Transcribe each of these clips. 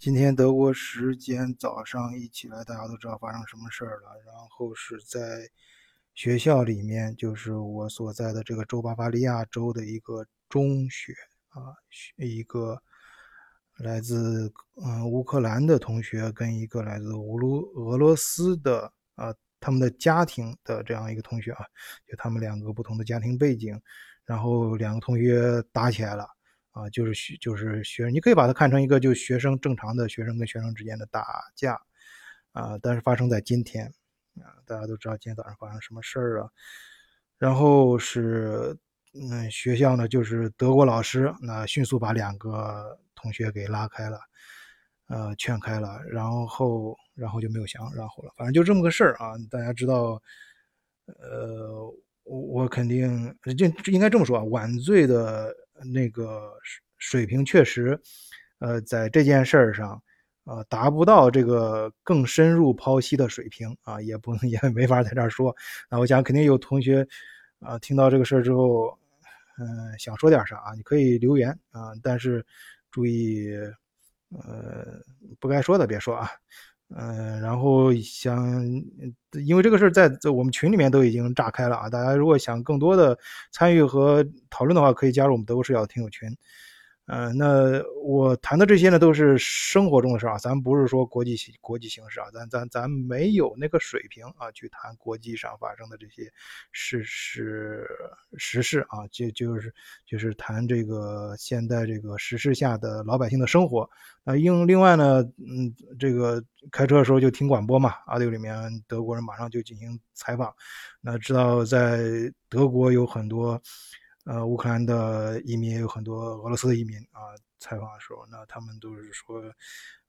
今天德国时间早上一起来，大家都知道发生什么事儿了。然后是在学校里面，就是我所在的这个州巴伐利亚州的一个中学啊，一个来自嗯乌克兰的同学跟一个来自乌鲁俄罗斯的啊他们的家庭的这样一个同学啊，就他们两个不同的家庭背景，然后两个同学打起来了。啊，就是学就是学生，你可以把它看成一个就学生正常的学生跟学生之间的打架，啊，但是发生在今天，啊，大家都知道今天早上发生什么事儿啊？然后是，嗯，学校呢就是德国老师那迅速把两个同学给拉开了，呃，劝开了，然后然后就没有想然后了，反正就这么个事儿啊。大家知道，呃，我我肯定就应该这么说啊，晚醉的。那个水平确实，呃，在这件事上，呃，达不到这个更深入剖析的水平啊，也不能 也没法在这儿说。那我想肯定有同学啊，听到这个事儿之后，嗯，想说点啥啊，你可以留言啊，但是注意，呃，不该说的别说啊。嗯，然后想，因为这个事儿在在我们群里面都已经炸开了啊！大家如果想更多的参与和讨论的话，可以加入我们德国视角的听友群。嗯，那我谈的这些呢，都是生活中的事啊，咱不是说国际国际形势啊，咱咱咱没有那个水平啊，去谈国际上发生的这些事实时事啊，就就是就是谈这个现在这个时事下的老百姓的生活。那另另外呢，嗯，这个开车的时候就听广播嘛，阿六里面德国人马上就进行采访，那知道在德国有很多。呃，乌克兰的移民也有很多，俄罗斯的移民啊。采访的时候，那他们都是说，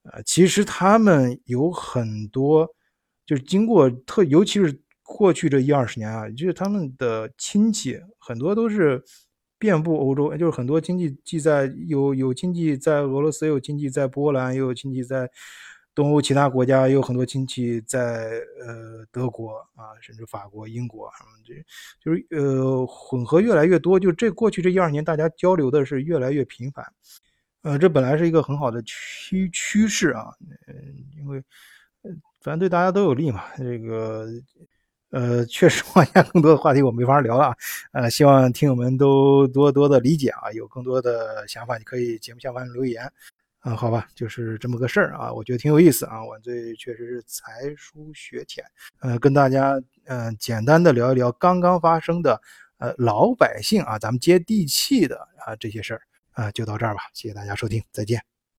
呃，其实他们有很多，就是经过特，尤其是过去这一二十年啊，就是他们的亲戚很多都是遍布欧洲，就是很多亲戚既在有有亲戚在俄罗斯，有亲戚在波兰，也有亲戚在。东欧其他国家有很多亲戚在，呃，德国啊，甚至法国、英国什么这就是呃混合越来越多。就这过去这一二年，大家交流的是越来越频繁，呃，这本来是一个很好的趋趋势啊，嗯，因为反正对大家都有利嘛。这个呃，确实往下更多的话题我没法聊了，呃，希望听友们都多多的理解啊，有更多的想法你可以节目下方留言。啊，好吧，就是这么个事儿啊，我觉得挺有意思啊。晚醉确实是才疏学浅，呃，跟大家嗯简单的聊一聊刚刚发生的呃老百姓啊，咱们接地气的啊这些事儿啊，就到这儿吧。谢谢大家收听，再见。